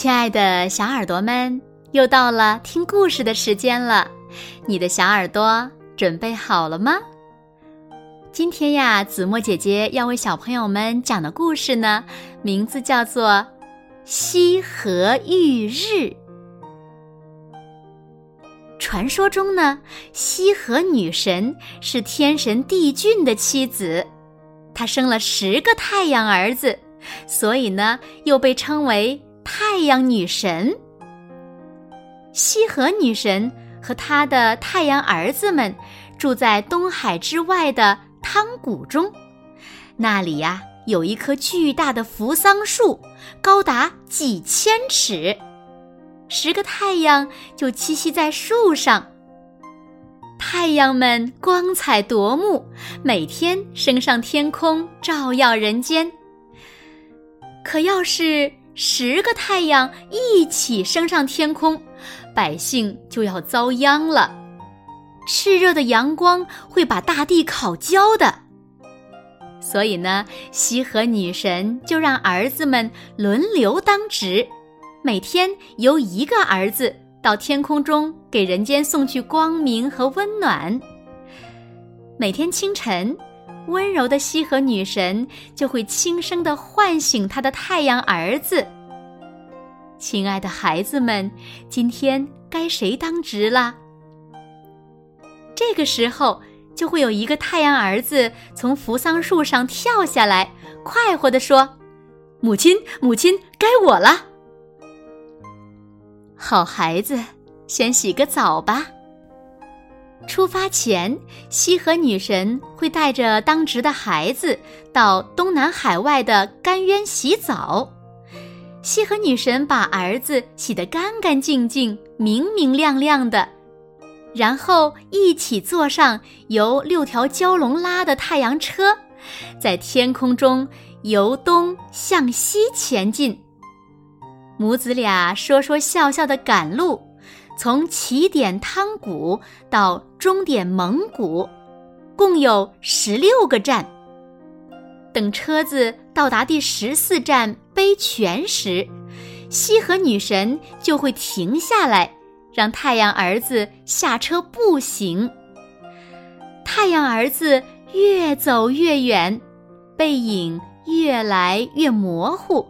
亲爱的小耳朵们，又到了听故事的时间了，你的小耳朵准备好了吗？今天呀，子墨姐姐要为小朋友们讲的故事呢，名字叫做《西河浴日》。传说中呢，西河女神是天神帝俊的妻子，她生了十个太阳儿子，所以呢，又被称为。太阳女神西河女神和她的太阳儿子们住在东海之外的汤谷中，那里呀有一棵巨大的扶桑树，高达几千尺。十个太阳就栖息在树上，太阳们光彩夺目，每天升上天空照耀人间。可要是……十个太阳一起升上天空，百姓就要遭殃了。炽热的阳光会把大地烤焦的。所以呢，西河女神就让儿子们轮流当值，每天由一个儿子到天空中给人间送去光明和温暖。每天清晨。温柔的西河女神就会轻声的唤醒她的太阳儿子。亲爱的孩子们，今天该谁当值了？这个时候，就会有一个太阳儿子从扶桑树上跳下来，快活的说：“母亲，母亲，该我了。”好孩子，先洗个澡吧。出发前，西河女神会带着当值的孩子到东南海外的甘渊洗澡。西河女神把儿子洗得干干净净、明明亮亮的，然后一起坐上由六条蛟龙拉的太阳车，在天空中由东向西前进。母子俩说说笑笑的赶路。从起点汤谷到终点蒙古，共有十六个站。等车子到达第十四站杯泉时，西河女神就会停下来，让太阳儿子下车步行。太阳儿子越走越远，背影越来越模糊。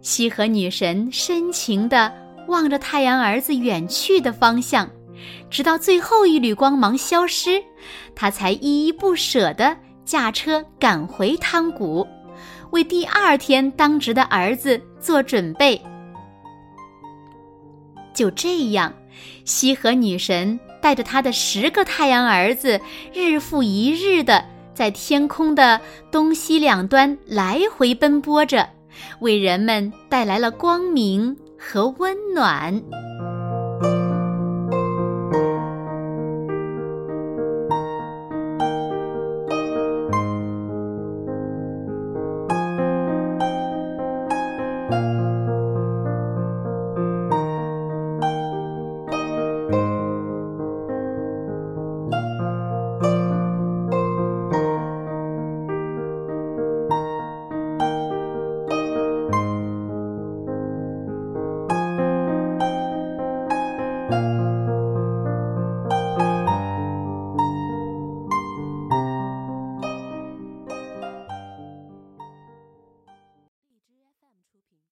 西河女神深情地。望着太阳儿子远去的方向，直到最后一缕光芒消失，他才依依不舍地驾车赶回汤谷，为第二天当值的儿子做准备。就这样，西河女神带着她的十个太阳儿子，日复一日的在天空的东西两端来回奔波着，为人们带来了光明。和温暖。